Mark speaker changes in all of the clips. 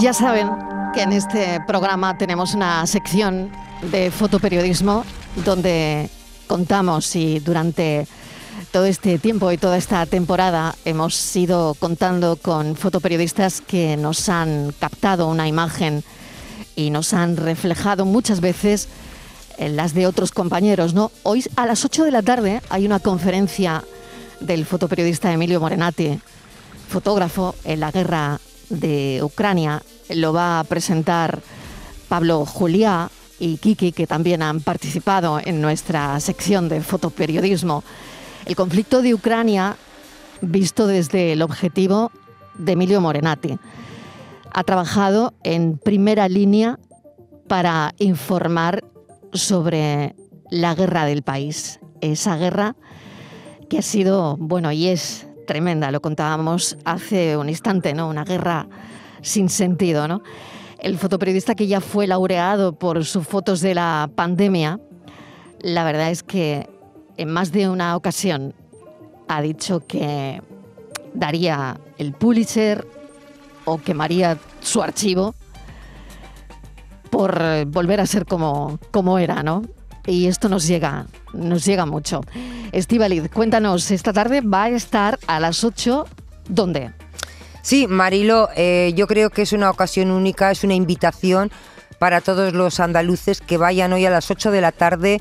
Speaker 1: Ya saben que en este programa tenemos una sección de fotoperiodismo donde contamos y durante todo este tiempo y toda esta temporada hemos ido contando con fotoperiodistas que nos han captado una imagen y nos han reflejado muchas veces las de otros compañeros. ¿no? Hoy a las 8 de la tarde hay una conferencia del fotoperiodista Emilio Morenati, fotógrafo en la guerra de Ucrania. Lo va a presentar Pablo Juliá y Kiki, que también han participado en nuestra sección de fotoperiodismo. El conflicto de Ucrania visto desde el objetivo de Emilio Morenati. Ha trabajado en primera línea para informar sobre la guerra del país. Esa guerra que ha sido, bueno, y es tremenda, lo contábamos hace un instante, ¿no? Una guerra sin sentido, ¿no? El fotoperiodista que ya fue laureado por sus fotos de la pandemia, la verdad es que en más de una ocasión ha dicho que daría el Pulitzer o quemaría su archivo por volver a ser como, como era, ¿no? Y esto nos llega, nos llega mucho. Estivaliz, cuéntanos, esta tarde va a estar a las 8, ¿dónde?
Speaker 2: Sí, Marilo, eh, yo creo que es una ocasión única, es una invitación para todos los andaluces que vayan hoy a las 8 de la tarde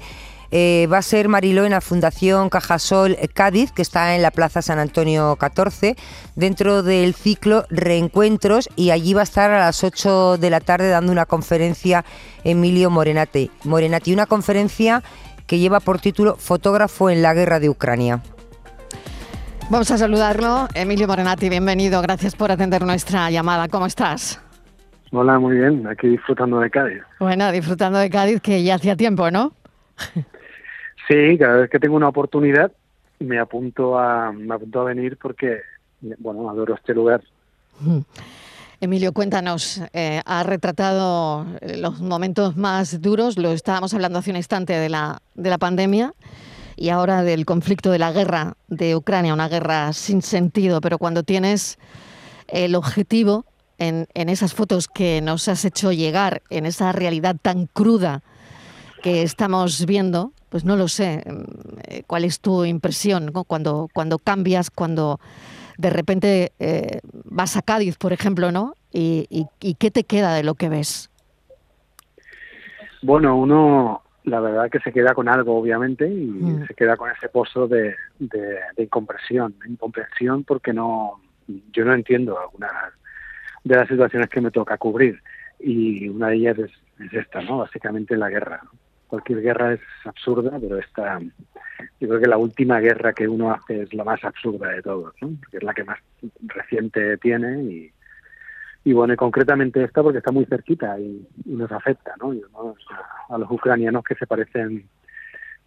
Speaker 2: eh, va a ser Mariló en la Fundación Cajasol Cádiz, que está en la Plaza San Antonio 14, dentro del ciclo Reencuentros, y allí va a estar a las 8 de la tarde dando una conferencia Emilio Morenati. Morenati, una conferencia que lleva por título Fotógrafo en la guerra de Ucrania.
Speaker 1: Vamos a saludarlo. Emilio Morenati, bienvenido. Gracias por atender nuestra llamada. ¿Cómo estás?
Speaker 3: Hola, muy bien. Aquí disfrutando de Cádiz.
Speaker 1: Bueno, disfrutando de Cádiz, que ya hacía tiempo, ¿no?
Speaker 3: Sí, cada vez que tengo una oportunidad me apunto a, me apunto a venir porque, bueno, adoro este lugar.
Speaker 1: Emilio, cuéntanos, eh, ha retratado los momentos más duros, lo estábamos hablando hace un instante de la, de la pandemia y ahora del conflicto de la guerra de Ucrania, una guerra sin sentido, pero cuando tienes el objetivo en, en esas fotos que nos has hecho llegar, en esa realidad tan cruda que estamos viendo, pues no lo sé. Eh, ¿Cuál es tu impresión cuando, cuando cambias, cuando de repente eh, vas a Cádiz, por ejemplo, ¿no? Y, qué te queda de lo que ves?
Speaker 3: Bueno, uno, la verdad que se queda con algo, obviamente, y mm. se queda con ese pozo de, de, de incompresión. Incomprensión porque no, yo no entiendo algunas de las situaciones que me toca cubrir. Y una de ellas es, es esta, ¿no? Básicamente la guerra cualquier guerra es absurda, pero esta, yo creo que la última guerra que uno hace es la más absurda de todos, ¿no? porque es la que más reciente tiene y, y bueno, y concretamente esta porque está muy cerquita y, nos afecta, ¿no? a, los ucranianos que se parecen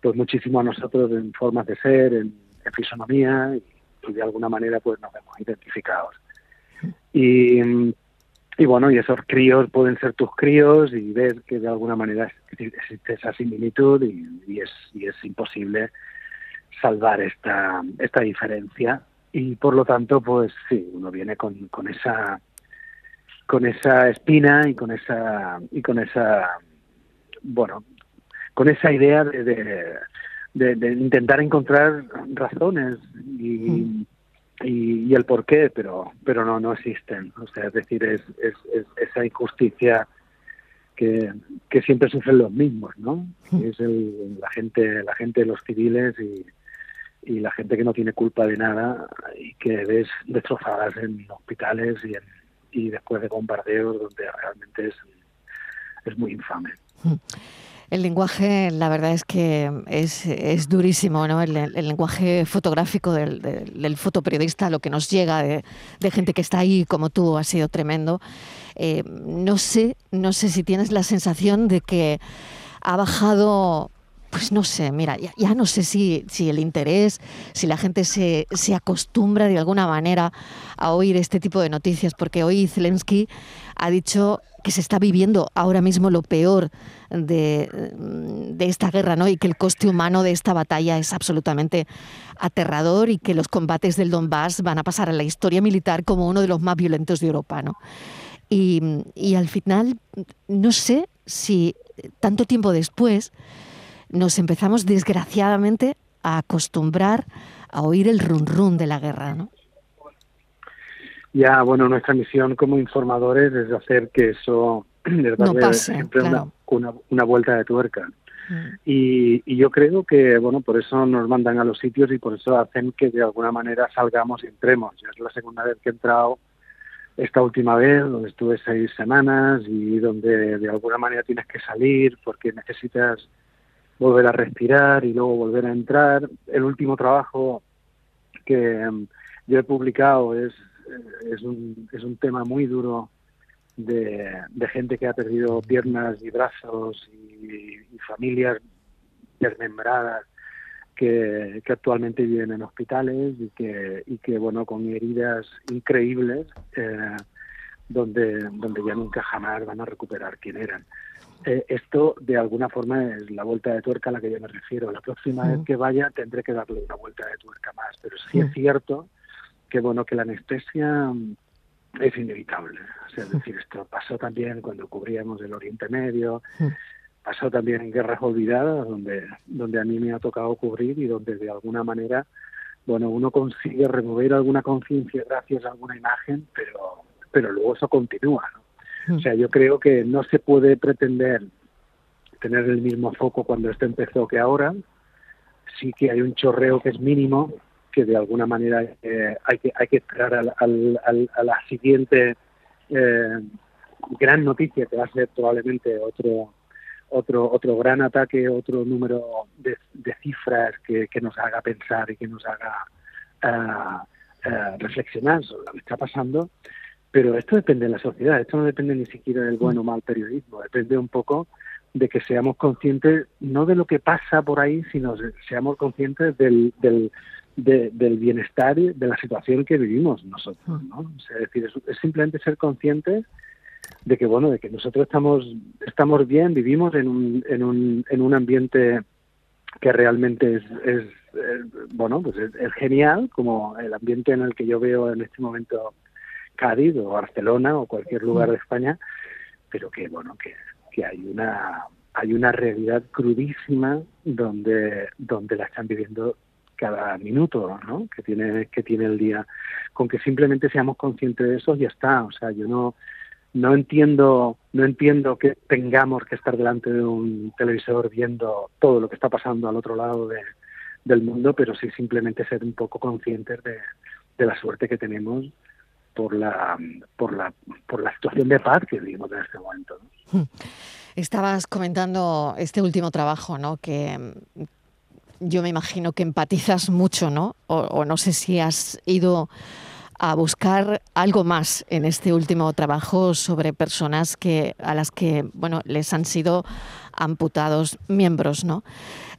Speaker 3: pues muchísimo a nosotros en formas de ser, en, fisonomía y, y, de alguna manera pues nos vemos identificados. Y y bueno, y esos críos pueden ser tus críos y ver que de alguna manera existe esa similitud y, es, y es imposible salvar esta, esta diferencia y por lo tanto pues sí uno viene con esa con esa espina y con esa y con esa bueno con esa idea de, de, intentar encontrar razones y, mm y, el por qué, pero, pero no, no existen. O sea, es decir, es, es, esa injusticia que, que, siempre sufren los mismos, ¿no? Hmm. Es el, la gente, la gente, los civiles y, y la gente que no tiene culpa de nada y que ves destrozadas en hospitales y, en, y después de bombardeos donde realmente es, es muy infame.
Speaker 1: El lenguaje, la verdad es que es, durísimo, ¿no? El, lenguaje fotográfico del, fotoperiodista, lo que nos llega de, gente que está ahí como tú, ha sido tremendo. Eh, no sé, no sé si tienes la sensación de que ha bajado pues no sé, mira, ya, no sé si, el interés, si la gente se, acostumbra de alguna manera a oír este tipo de noticias, porque hoy Zelensky ha dicho que se está viviendo ahora mismo lo peor de, esta guerra, ¿no? Y que el coste humano de esta batalla es absolutamente aterrador y que los combates del Donbass van a pasar a la historia militar como uno de los más violentos de Europa, ¿no? Y al final, no sé si tanto tiempo después nos empezamos desgraciadamente a acostumbrar a oír el run run de la guerra, ¿no?
Speaker 3: Ya, bueno, nuestra misión como informadores es hacer que eso
Speaker 1: no pase,
Speaker 3: siempre una, una, vuelta de tuerca. Mm. Y, y, yo creo que, bueno, por eso nos mandan a los sitios y por eso hacen que de alguna manera salgamos y entremos. Ya es la segunda vez que he entrado esta última vez, donde estuve seis semanas y donde de alguna manera tienes que salir porque necesitas volver a respirar y luego volver a entrar. El último trabajo que em, yo he publicado es, es, un, es un tema muy duro de, gente que ha perdido piernas y brazos y, familias desmembradas que, actualmente viven en hospitales y que, y que bueno, con heridas increíbles eh, donde, donde ya nunca jamás van a recuperar quién eran. Eh, esto de alguna forma es la vuelta de tuerca a la que yo me refiero. La próxima vez que vaya tendré que darle una vuelta de tuerca más, pero sí es cierto que bueno que la anestesia es inevitable. es decir, esto pasó también cuando cubríamos el Oriente Medio, pasó también en guerras olvidadas, donde, donde a mí me ha tocado cubrir y donde de alguna manera, bueno, uno consigue remover alguna conciencia gracias a alguna imagen, pero, pero luego eso continúa. O sea, yo creo que no se puede pretender tener el mismo foco cuando esto empezó que ahora. Sí que hay un chorreo que es mínimo, que de alguna manera eh, hay que hay que esperar al, a la siguiente eh, gran noticia que va a ser probablemente otro otro otro gran ataque otro número de, cifras que, que, nos haga pensar y que nos haga uh, reflexionar sobre lo que está pasando pero esto depende de la sociedad esto no depende ni siquiera del buen o mal periodismo depende un poco de que seamos conscientes no de lo que pasa por ahí sino seamos conscientes del, del del bienestar y de la situación que vivimos nosotros, ¿no? es decir, es, simplemente ser conscientes de que, bueno, de que nosotros estamos, estamos bien, vivimos en un, en un, en un ambiente que realmente es, es, bueno, pues es, genial, como el ambiente en el que yo veo en este momento Cádiz o Barcelona o cualquier lugar de España, pero que, bueno, que, que hay una hay una realidad crudísima donde donde la están viviendo cada minuto ¿no? que tiene que tiene el día. Con que simplemente seamos conscientes de eso ya está. O sea yo no no entiendo no entiendo que tengamos que estar delante de un televisor viendo todo lo que está pasando al otro lado de, del mundo pero sí simplemente ser un poco conscientes de, de la suerte que tenemos por la por la por la situación de paz que vivimos en este momento hmm.
Speaker 1: Estabas comentando este último trabajo, ¿no? Que, yo me imagino que empatizas mucho, ¿no? O, no sé si has ido a buscar algo más en este último trabajo sobre personas que a las que bueno les han sido amputados miembros, ¿no?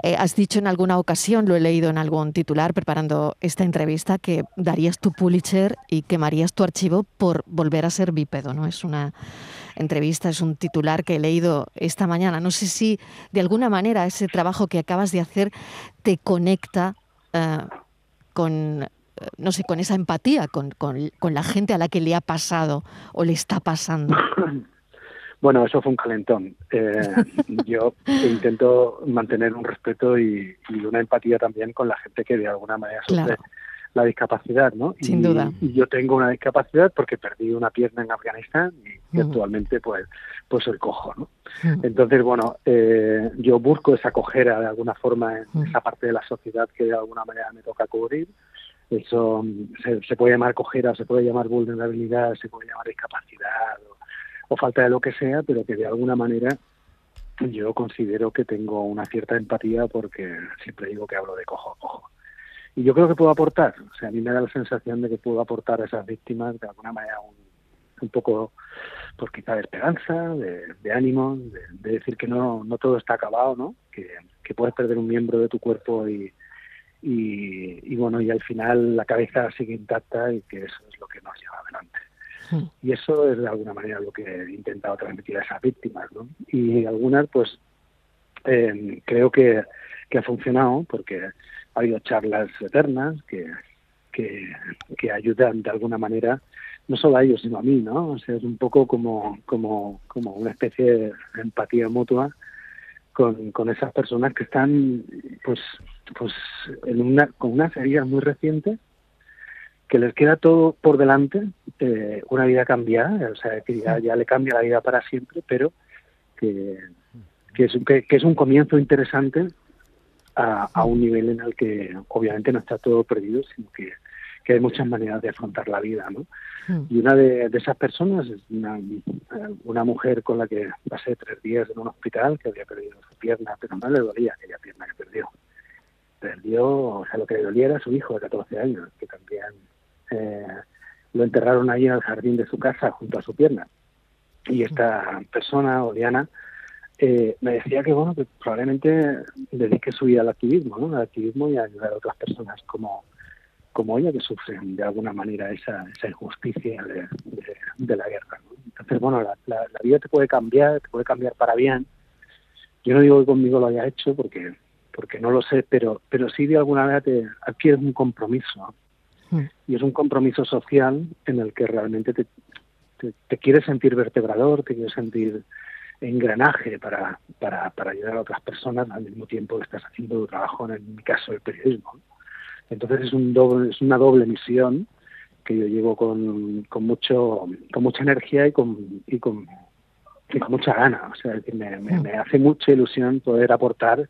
Speaker 1: Eh, has dicho en alguna ocasión, lo he leído en algún titular preparando esta entrevista, que darías tu Pulitzer y quemarías tu archivo por volver a ser bípedo, ¿no? Es una entrevista, es un titular que he leído esta mañana. No sé si de alguna manera ese trabajo que acabas de hacer te conecta eh, con, no sé, con esa empatía, con, con, la gente a la que le ha pasado o le está pasando.
Speaker 3: Bueno, eso fue un calentón. Eh, yo intento mantener un respeto y, una empatía también con la gente que de alguna manera sufre la discapacidad, ¿no?
Speaker 1: Sin duda.
Speaker 3: Y yo tengo una discapacidad porque perdí una pierna en Afganistán y, actualmente pues pues soy cojo, ¿no? Entonces, bueno, eh, yo busco esa cojera de alguna forma en esa parte de la sociedad que de alguna manera me toca cubrir. Eso se, se puede llamar cojera, se puede llamar vulnerabilidad, se puede llamar discapacidad o, falta de lo que sea, pero que de alguna manera yo considero que tengo una cierta empatía porque siempre digo que hablo de cojo a cojo y yo creo que puedo aportar, o sea, a mí me da la sensación de que puedo aportar a esas víctimas de alguna manera un, un poco, pues quizá de esperanza, de, ánimo, de, decir que no, no todo está acabado, ¿no? Que, que puedes perder un miembro de tu cuerpo y, y, bueno, y al final la cabeza sigue intacta y que eso es lo que nos lleva adelante. Hmm. Y eso es de alguna manera lo que he intentado transmitir a esas víctimas, ¿no? Y algunas, pues, eh, creo que, que ha funcionado porque ha habido charlas eternas que, que, ayudan de alguna manera no solo a ellos, sino a mí, ¿no? O sea, es un poco como, como, como una especie de empatía mutua con, con esas personas que están, pues, pues en una, con unas heridas muy recientes, que les queda todo por delante, eh, una vida cambiada, o sea, que ya, ya, le cambia la vida para siempre, pero que, que, es, que, que es un comienzo interesante a, a, un nivel en el que obviamente no está todo perdido, sino que, que hay muchas maneras de afrontar la vida, ¿no? Hmm. Y una de, de, esas personas es una, una mujer con la que pasé tres días en un hospital que había perdido su pierna, pero no le dolía aquella pierna que perdió. Perdió, o sea, lo que le dolía era su hijo de 14 años, que también eh, lo enterraron ahí en el jardín de su casa junto a su pierna. Y esta persona, Oriana, eh, me decía que bueno que probablemente dedique su vida al activismo, ¿no? al activismo y a ayudar a otras personas como como ella que sufren de alguna manera esa, esa injusticia de, de, la guerra. ¿no? Entonces, bueno, la, la, la, vida te puede cambiar, te puede cambiar para bien. Yo no digo que conmigo lo haya hecho porque porque no lo sé, pero pero sí de alguna manera te adquieres un compromiso. Mm. Y es un compromiso social en el que realmente te, te, te quieres sentir vertebrador, te quieres sentir engranaje para, para, para ayudar a otras personas al mismo tiempo que estás haciendo tu trabajo, en mi caso, el periodismo. Entonces es, un doble, es una doble misión que yo llevo con, con, mucho, con mucha energía y con, y con, y con mucha gana. O sea, que me, me, me, hace mucha ilusión poder aportar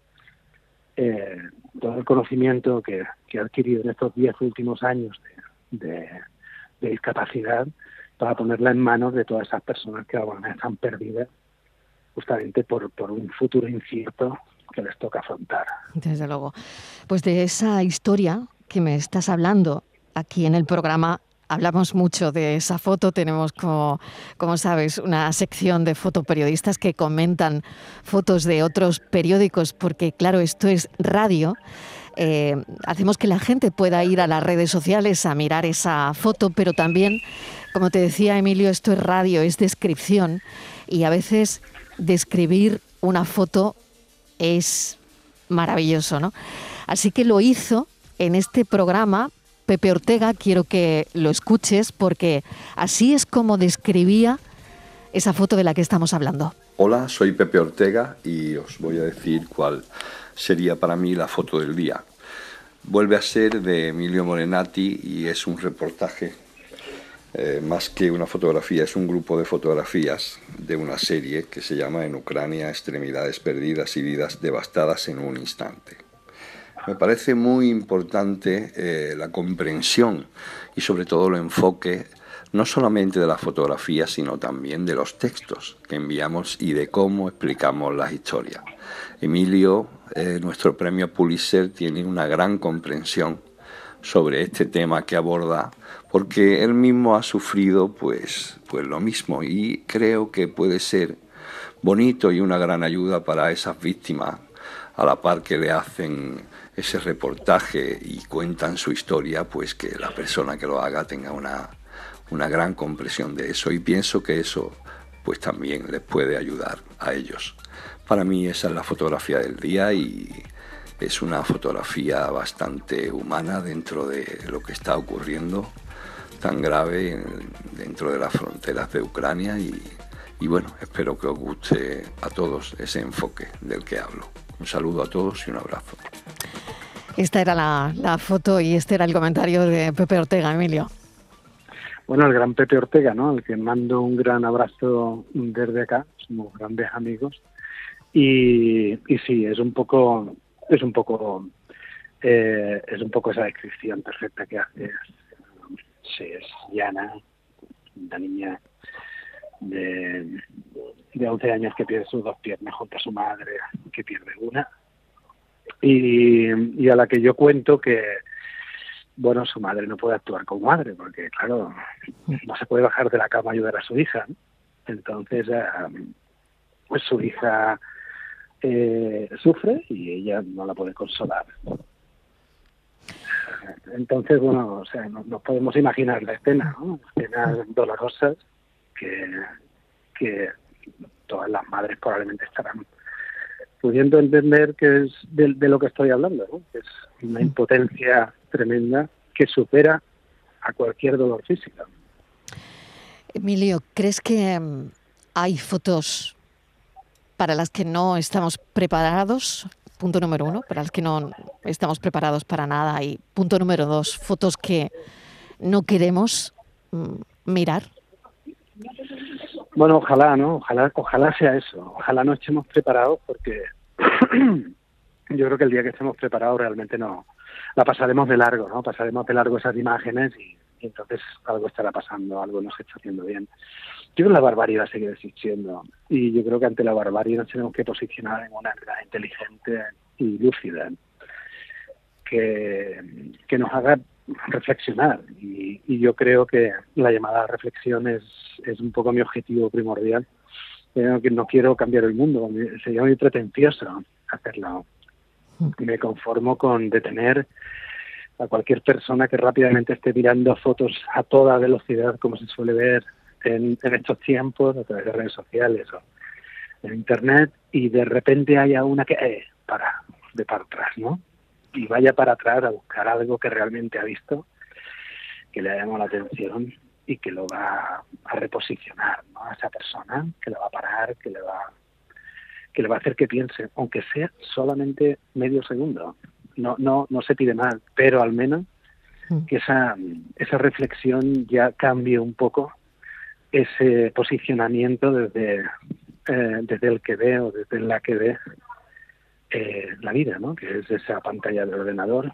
Speaker 3: eh, todo el conocimiento que, que, he adquirido en estos diez últimos años de, de, de, discapacidad para ponerla en manos de todas esas personas que ahora están perdidas justamente por, por un futuro incierto que les toca afrontar.
Speaker 1: Desde luego. Pues de esa historia que me estás hablando aquí en el programa hablamos mucho de esa foto. Tenemos, como, sabes, una sección de fotoperiodistas que comentan fotos de otros periódicos, porque claro, esto es radio. Eh, hacemos que la gente pueda ir a las redes sociales a mirar esa foto, pero también, como te decía Emilio, esto es radio, es descripción y a veces describir una foto es maravilloso, ¿no? Así que lo hizo en este programa Pepe Ortega, quiero que lo escuches porque así es como describía esa foto de la que estamos hablando.
Speaker 4: Hola, soy Pepe Ortega y os voy a decir cuál sería para mí la foto del día. Vuelve a ser de Emilio Morenati y es un reportaje eh, más que una fotografía, es un grupo de fotografías de una serie que se llama En Ucrania, extremidades perdidas y vidas devastadas en un instante. Me parece muy importante eh, la comprensión y sobre todo el enfoque no solamente de la fotografía, sino también de los textos que enviamos y de cómo explicamos las historias. Emilio, eh, nuestro premio Pulitzer, tiene una gran comprensión sobre este tema que aborda porque él mismo ha sufrido pues, pues lo mismo y creo que puede ser bonito y una gran ayuda para esas víctimas a la par que le hacen ese reportaje y cuentan su historia, pues que la persona que lo haga tenga una, una gran comprensión de eso y pienso que eso pues también les puede ayudar a ellos. Para mí esa es la fotografía del día y es una fotografía bastante humana dentro de lo que está ocurriendo tan grave dentro de las fronteras de Ucrania y, y bueno, espero que os guste a todos ese enfoque del que hablo. Un saludo a todos y un abrazo.
Speaker 1: Esta era la, la, foto y este era el comentario de Pepe Ortega, Emilio.
Speaker 3: Bueno, el gran Pepe Ortega, ¿no? Al que mando un gran abrazo desde acá, somos grandes amigos. Y, y sí, es un poco, es un poco, eh, es un poco esa descripción perfecta que haces sí, es Yana, una niña de, de 11 años que pierde sus dos piernas junto a su madre, que pierde una. Y, a la que yo cuento que, bueno, su madre no puede actuar como madre, porque, claro, no se puede bajar de la cama a ayudar a su hija. Entonces, pues su hija eh, sufre y ella no la puede consolar. Entonces, bueno, o sea, nos, nos podemos imaginar la escena, ¿no? Escenas dolorosas que, que todas las madres probablemente estarán pudiendo entender que es de, de lo que estoy hablando, ¿no? que es una impotencia tremenda que supera a cualquier dolor físico.
Speaker 1: Emilio, ¿crees que mm, hay fotos para las que no estamos preparados? Punto número uno, para las que no estamos preparados para nada. Y punto número dos, fotos que no queremos mm, mirar.
Speaker 3: Bueno, ojalá, ¿no? Ojalá, ojalá sea eso. Ojalá no estemos preparados porque yo creo que el día que estemos preparados realmente no la pasaremos de largo, ¿no? Pasaremos de largo esas imágenes y, entonces algo estará pasando, algo no se está haciendo bien. Yo creo que la barbarie va seguir existiendo y yo creo que ante la barbarie nos tenemos que posicionar en una realidad inteligente y lúcida que nos haga reflexionar y, y, yo creo que la llamada reflexión es, es un poco mi objetivo primordial. que no quiero cambiar el mundo, sería muy pretencioso hacerlo. Me conformo con detener a cualquier persona que rápidamente esté tirando fotos a toda velocidad, como se suele ver en, en estos tiempos, a través de redes sociales o en Internet, y de repente haya una que, eh, para, de para atrás, ¿no? Y vaya para atrás a buscar algo que realmente ha visto, que le ha llamado la atención y que lo va a reposicionar, ¿no? A esa persona, que le va a parar, que le va que le va a hacer que piense, aunque sea solamente medio segundo no, no, no se pide mal, pero al menos mm. que esa, esa reflexión ya cambie un poco ese posicionamiento desde, eh, desde el que ve o desde la que ve eh, la vida, ¿no? que es esa pantalla del ordenador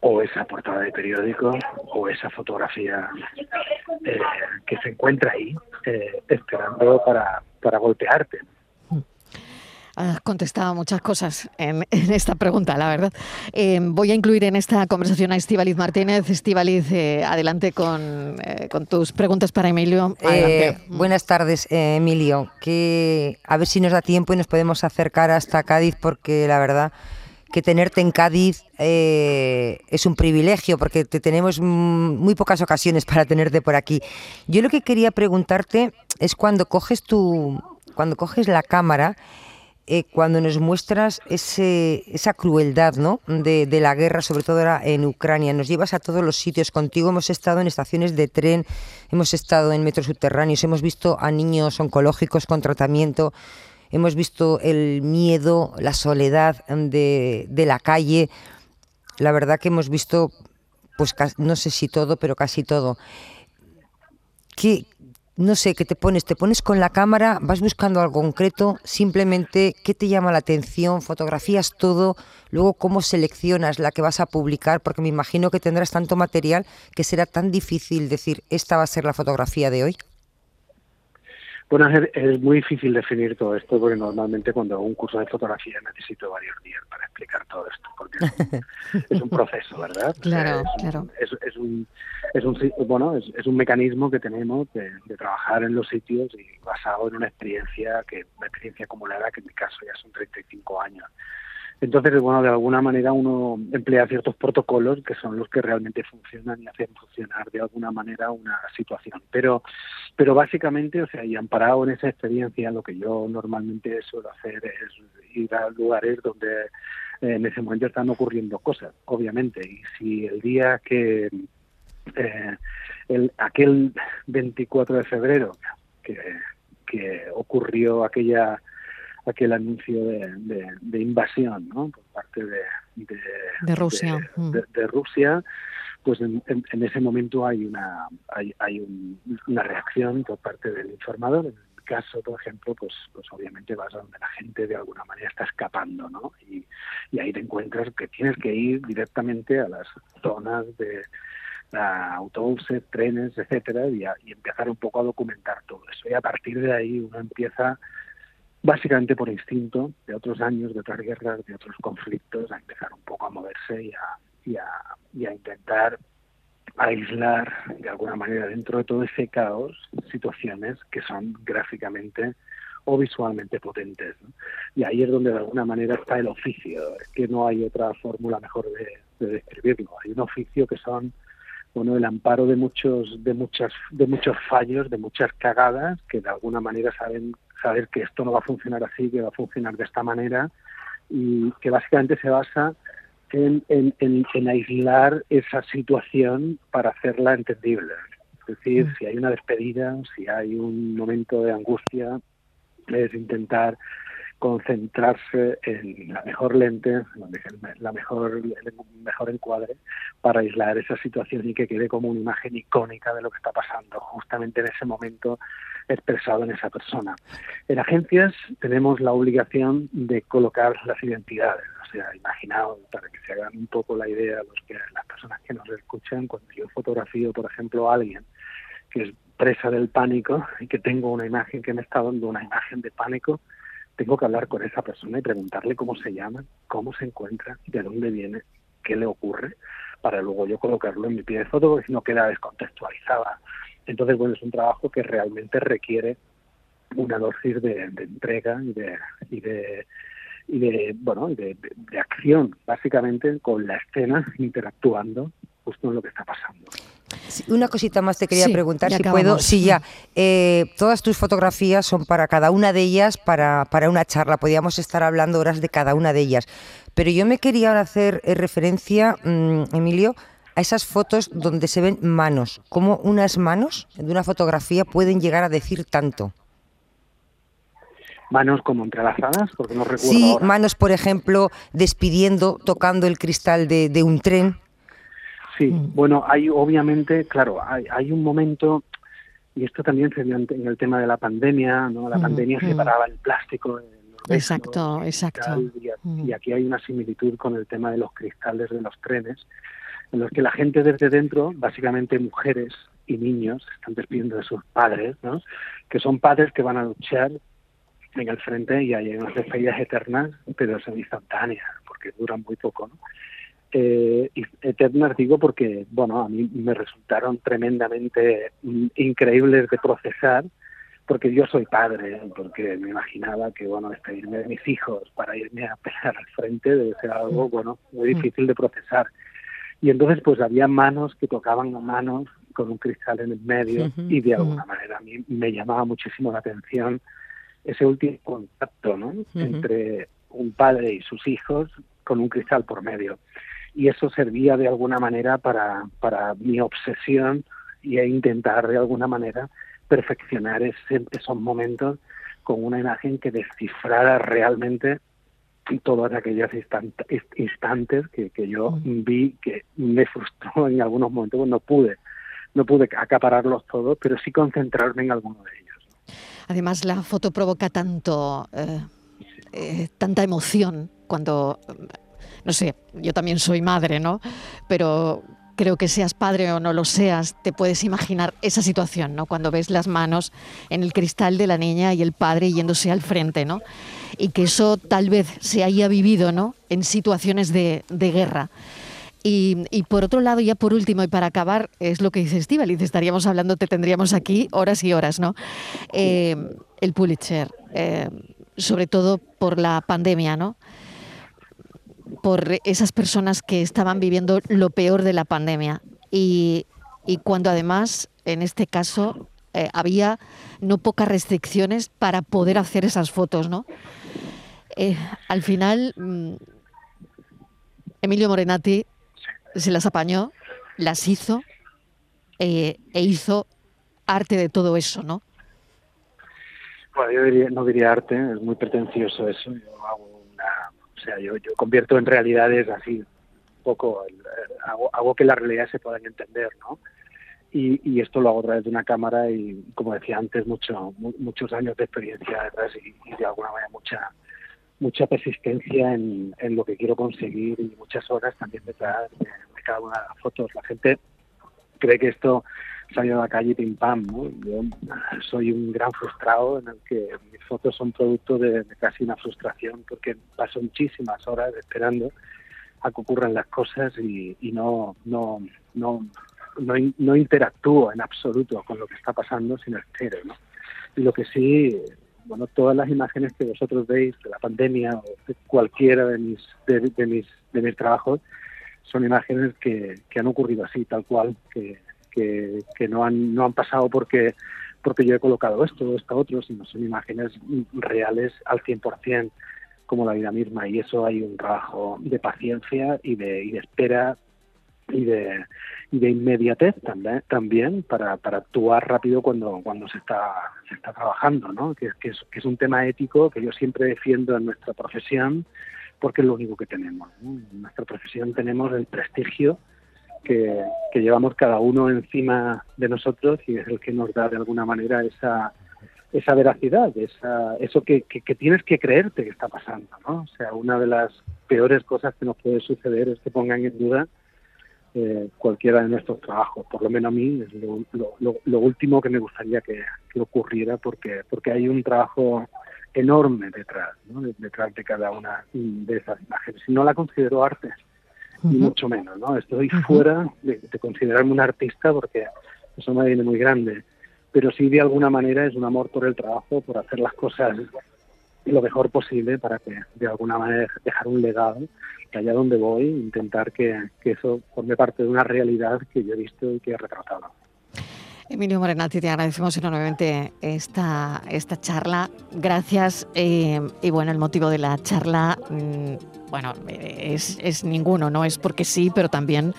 Speaker 3: o esa portada de periódico o esa fotografía eh, que se encuentra ahí esperando para, para golpearte.
Speaker 1: Has contestado muchas cosas en, esta pregunta, la verdad. Eh, voy a incluir en esta conversación a Estivaliz Martínez. Estivaliz, eh, adelante con, eh, con, tus preguntas para Emilio.
Speaker 2: buenas tardes, Emilio. Que a ver si nos da tiempo y nos podemos acercar hasta Cádiz, porque la verdad que tenerte en Cádiz es un privilegio, porque te tenemos muy pocas ocasiones para tenerte por aquí. Yo lo que quería preguntarte es cuando coges tu, cuando coges la cámara eh, cuando nos muestras ese, esa crueldad ¿no? de, la guerra, sobre todo en Ucrania. Nos llevas a todos los sitios. Contigo hemos estado en estaciones de tren, hemos estado en metros subterráneos, hemos visto a niños oncológicos con tratamiento, hemos visto el miedo, la soledad de, de la calle. La verdad que hemos visto, pues no sé si todo, pero casi todo. ¿Qué, no sé, qué te pones, te pones con la cámara, vas buscando algo concreto, simplemente qué te llama la atención, fotografías todo, luego cómo seleccionas la que vas a publicar, porque me imagino que tendrás tanto material que será tan difícil decir, esta va a ser la fotografía de hoy.
Speaker 3: Bueno, es, muy difícil definir todo esto porque normalmente cuando hago un curso de fotografía necesito varios días para explicar todo esto, porque es un, proceso, ¿verdad?
Speaker 1: Claro, claro.
Speaker 3: Es, un, es un, bueno, es, un mecanismo que tenemos de, de, trabajar en los sitios y basado en una experiencia que una experiencia acumulada que en mi caso ya son 35 años. Entonces, bueno, de alguna manera uno emplea ciertos protocolos que son los que realmente funcionan y hacen funcionar de alguna manera una situación. Pero, pero básicamente, o sea, y amparado en esa experiencia, lo que yo normalmente suelo hacer es ir a lugares donde eh, en ese momento están ocurriendo cosas, obviamente. Y si el día que eh, el, aquel 24 de febrero que, que ocurrió aquella aquel anuncio de, de, invasión ¿no? por parte de,
Speaker 1: de, Rusia.
Speaker 3: Mm. De, Rusia, pues en, en, ese momento hay una hay, hay una reacción por parte del informador. En el caso, por ejemplo, pues, pues obviamente vas a donde la gente de alguna manera está escapando, ¿no? Y, y ahí te encuentras que tienes que ir directamente a las zonas de autobuses, trenes, etcétera, y, y empezar un poco a documentar todo eso. Y a partir de ahí uno empieza básicamente por instinto de otros años, de otras guerras, de otros conflictos, a empezar un poco a moverse y a, y a, y a intentar aislar de alguna manera dentro de todo ese caos situaciones que son gráficamente o visualmente potentes. Y ahí es donde de alguna manera está el oficio, es que no hay otra fórmula mejor de, de describirlo. Hay un oficio que son bueno el amparo de muchos de muchas de muchos fallos de muchas cagadas que de alguna manera saben saber que esto no va a funcionar así, que va a funcionar de esta manera y que básicamente se basa en, en, en, aislar esa situación para hacerla entendible. Es decir, mm. si hay una despedida, si hay un momento de angustia, es intentar concentrarse en la mejor lente, la mejor, el mejor encuadre para aislar esa situación y que quede como una imagen icónica de lo que está pasando justamente en ese momento expresado en esa persona. En agencias tenemos la obligación de colocar las identidades, o sea, imaginaos para que se hagan un poco la idea los que las personas que nos escuchan cuando yo fotografío, por ejemplo, a alguien que es presa del pánico y que tengo una imagen que me está dando una imagen de pánico, tengo que hablar con esa persona y preguntarle cómo se llama, cómo se encuentra, de dónde viene, qué le ocurre, para luego yo colocarlo en mi pie de foto, porque si no queda descontextualizada. Entonces, bueno, es un trabajo que realmente requiere una dosis de, entrega y de, y de y de bueno de, acción básicamente con la escena interactuando justo en lo que está pasando
Speaker 2: una cosita más te quería preguntar, si puedo. Sí, ya. Eh, todas tus fotografías son para cada una de ellas, para, para una charla. Podríamos estar hablando horas de cada una de ellas. Pero yo me quería hacer eh, referencia, mm, Emilio, a esas fotos donde se ven manos. ¿Cómo unas manos de una fotografía pueden llegar a decir tanto?
Speaker 3: manos como entrelazadas, porque no recuerdo.
Speaker 2: Sí, manos, por ejemplo, despidiendo, tocando el cristal de, de un tren.
Speaker 3: Sí, mm. bueno, hay obviamente, claro, hay, hay un momento, y esto también se dio en el tema de la pandemia, ¿no? La mm, pandemia mm. separaba el plástico.
Speaker 1: exacto, exacto.
Speaker 3: Y, aquí hay una similitud con el tema de los cristales de los trenes, en los que la gente desde dentro, básicamente mujeres y niños, están despidiendo de sus padres, ¿no? Que son padres que van a luchar en el frente y hay unas despedidas eternas, pero son instantáneas, porque duran muy poco, ¿no? Eh, eternas digo porque, bueno, a mí me resultaron tremendamente increíbles de procesar, porque yo soy padre, porque me imaginaba que, bueno, despedirme de mis hijos para irme a pelear al frente debe ser algo, mm. bueno, muy mm. difícil de procesar. Y entonces, pues había manos que tocaban a manos con un cristal en el medio y de alguna manera a mí me llamaba muchísimo la atención ese último contacto, ¿no? Entre un padre y sus hijos con un cristal por medio y eso servía de alguna manera para, para mi obsesión y e intentar de alguna manera perfeccionar ese, esos momentos con una imagen que descifrara realmente todas aquellas instantes que, que yo vi que me frustró en algunos momentos, no pude, no pude acapararlos todos, pero sí concentrarme en alguno de ellos.
Speaker 1: Además, la foto provoca tanto, eh, eh, tanta emoción cuando no sé, yo también soy madre, ¿no? Pero creo que seas padre o no lo seas, te puedes imaginar esa situación, ¿no? Cuando ves las manos en el cristal de la niña y el padre yéndose al frente, ¿no? Y que eso tal vez se haya vivido, ¿no? En situaciones de, guerra. Y, por otro lado, ya por último y para acabar, es lo que dice Dice, estaríamos hablando, te tendríamos aquí horas y horas, ¿no? Eh, el Pulitzer, eh, sobre todo por la pandemia, ¿no? Por esas personas que estaban viviendo lo peor de la pandemia. Y, cuando además, en este caso, eh, había no pocas restricciones para poder hacer esas fotos, ¿no? Eh, al final, mm, Emilio Morenati se las apañó, las hizo eh, e hizo arte de todo eso, ¿no?
Speaker 3: Bueno, yo no diría arte, es muy pretencioso eso. Yo hago sea, yo, yo convierto en realidades así, un poco, eh, hago, que las realidades se puedan entender, ¿no? Y, y, esto lo hago a través de una cámara y, como decía antes, mucho, muchos años de experiencia detrás y, de alguna manera mucha mucha persistencia en, en, lo que quiero conseguir y muchas horas también detrás de, de cada una de las fotos. La gente cree que esto salió a la calle pim pam. ¿no? Yo soy un gran frustrado en el que mis fotos son producto de, casi una frustración porque paso muchísimas horas esperando a que ocurran las cosas y, no, no, no, no, interactúo en absoluto con lo que está pasando, sino espero. ¿no? Y lo que sí, bueno, todas las imágenes que vosotros veis de la pandemia o de cualquiera de mis, de, mis, de mis trabajos son imágenes que, que han ocurrido así, tal cual, que, que, no, han, no han pasado porque, porque yo he colocado esto esto otro, sino son imágenes reales al 100% como la vida misma y eso hay un trabajo de paciencia y de, y de espera y de, de inmediatez también, también para, para actuar rápido cuando, cuando se está, se está trabajando, ¿no? Que, que, es, que es un tema ético que yo siempre defiendo en nuestra profesión porque es lo único que tenemos. En nuestra profesión tenemos el prestigio que, llevamos cada uno encima de nosotros y es el que nos da de alguna manera esa, esa veracidad, esa, eso que, que, que, tienes que creerte que está pasando. ¿no? O sea, una de las peores cosas que nos puede suceder es que pongan en duda eh, cualquiera de nuestros trabajos. Por lo menos a mí es lo, lo, lo último que me gustaría que, que, ocurriera porque, porque hay un trabajo enorme detrás, ¿no? detrás de cada una de esas imágenes. Y no la considero arte, uh -huh. ni mucho menos. ¿no? Estoy uh -huh. fuera de, de, considerarme un artista porque eso me viene muy grande. Pero sí, de alguna manera, es un amor por el trabajo, por hacer las cosas lo mejor posible para que de alguna manera dejar un legado que allá donde voy intentar que, que eso forme parte de una realidad que yo he visto y que he retratado.
Speaker 1: Emilio Morenati, te agradecemos enormemente esta, esta charla. Gracias. Eh, y bueno, el motivo de la charla, mmm, bueno, es, es, ninguno, no es porque sí, pero también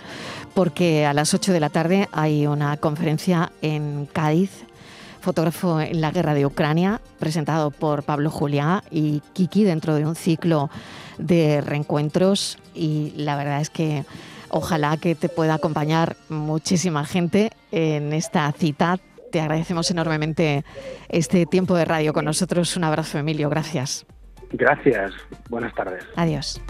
Speaker 1: porque a las 8 de la tarde hay una conferencia en Cádiz, fotógrafo en la guerra de Ucrania, presentado por Pablo Juliá y Kiki dentro de un ciclo de reencuentros. Y la verdad es que Ojalá que te pueda acompañar muchísima gente en esta cita. Te agradecemos enormemente este tiempo de radio con nosotros. Un abrazo, Emilio. Gracias.
Speaker 3: Gracias. Buenas tardes.
Speaker 1: Adiós.